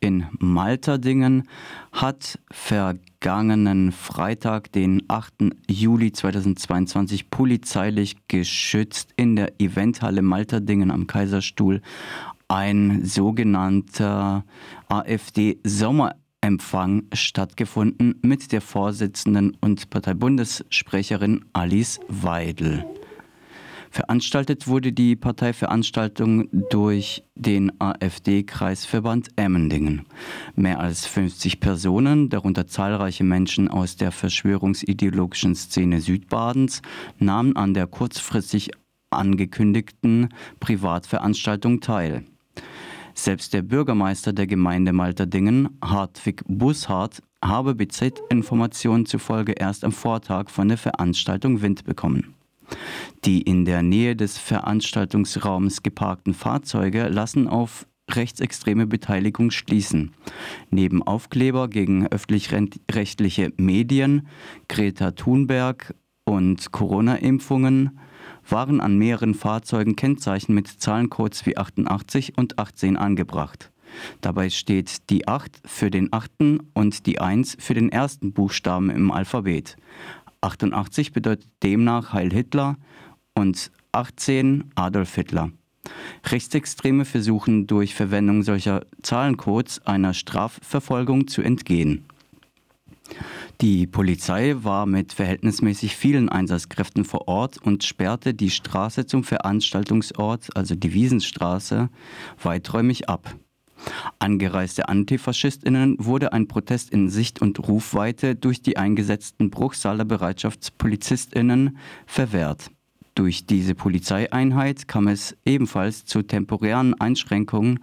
in Malterdingen hat vergangenen Freitag, den 8. Juli 2022, polizeilich geschützt in der Eventhalle Malterdingen am Kaiserstuhl ein sogenannter AfD-Sommerempfang stattgefunden mit der Vorsitzenden und Parteibundessprecherin Alice Weidel. Veranstaltet wurde die Parteiveranstaltung durch den AfD-Kreisverband Emmendingen. Mehr als 50 Personen, darunter zahlreiche Menschen aus der verschwörungsideologischen Szene Südbadens, nahmen an der kurzfristig angekündigten Privatveranstaltung teil. Selbst der Bürgermeister der Gemeinde Malterdingen, Hartwig Busshardt, habe BZ-Informationen zufolge erst am Vortag von der Veranstaltung Wind bekommen. Die in der Nähe des Veranstaltungsraums geparkten Fahrzeuge lassen auf rechtsextreme Beteiligung schließen. Neben Aufkleber gegen öffentlich-rechtliche Medien, Greta Thunberg und Corona-Impfungen waren an mehreren Fahrzeugen Kennzeichen mit Zahlencodes wie 88 und 18 angebracht. Dabei steht die 8 für den achten und die 1 für den ersten Buchstaben im Alphabet. 88 bedeutet demnach Heil Hitler und 18 Adolf Hitler. Rechtsextreme versuchen durch Verwendung solcher Zahlencodes einer Strafverfolgung zu entgehen. Die Polizei war mit verhältnismäßig vielen Einsatzkräften vor Ort und sperrte die Straße zum Veranstaltungsort, also die Wiesenstraße, weiträumig ab. Angereiste Antifaschistinnen wurde ein Protest in Sicht- und Rufweite durch die eingesetzten Bruchsaler Bereitschaftspolizistinnen verwehrt. Durch diese Polizeieinheit kam es ebenfalls zu temporären Einschränkungen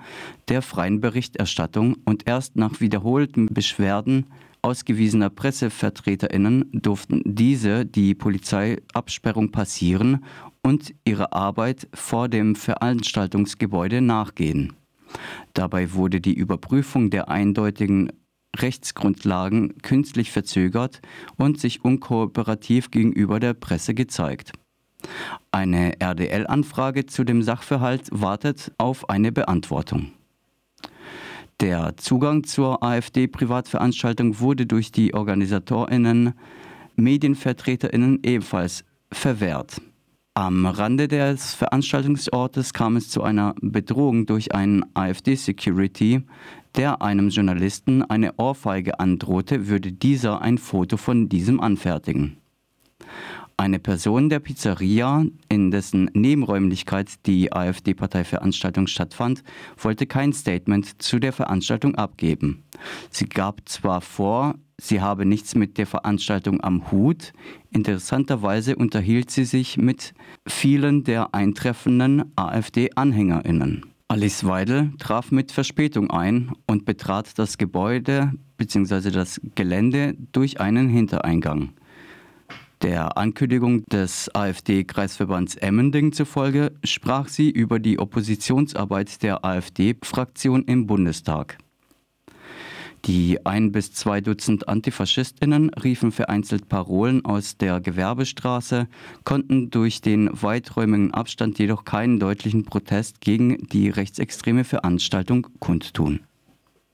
der freien Berichterstattung und erst nach wiederholten Beschwerden ausgewiesener Pressevertreterinnen durften diese die Polizeiabsperrung passieren und ihre Arbeit vor dem Veranstaltungsgebäude nachgehen. Dabei wurde die Überprüfung der eindeutigen Rechtsgrundlagen künstlich verzögert und sich unkooperativ gegenüber der Presse gezeigt. Eine RDL-Anfrage zu dem Sachverhalt wartet auf eine Beantwortung. Der Zugang zur AfD-Privatveranstaltung wurde durch die Organisatorinnen, Medienvertreterinnen ebenfalls verwehrt. Am Rande des Veranstaltungsortes kam es zu einer Bedrohung durch einen AfD-Security, der einem Journalisten eine Ohrfeige androhte, würde dieser ein Foto von diesem anfertigen. Eine Person der Pizzeria, in dessen Nebenräumlichkeit die AfD-Parteiveranstaltung stattfand, wollte kein Statement zu der Veranstaltung abgeben. Sie gab zwar vor, sie habe nichts mit der Veranstaltung am Hut, interessanterweise unterhielt sie sich mit vielen der eintreffenden AfD-Anhängerinnen. Alice Weidel traf mit Verspätung ein und betrat das Gebäude bzw. das Gelände durch einen Hintereingang. Der Ankündigung des AfD-Kreisverbands Emmending zufolge sprach sie über die Oppositionsarbeit der AfD-Fraktion im Bundestag. Die ein bis zwei Dutzend Antifaschistinnen riefen vereinzelt Parolen aus der Gewerbestraße, konnten durch den weiträumigen Abstand jedoch keinen deutlichen Protest gegen die rechtsextreme Veranstaltung kundtun.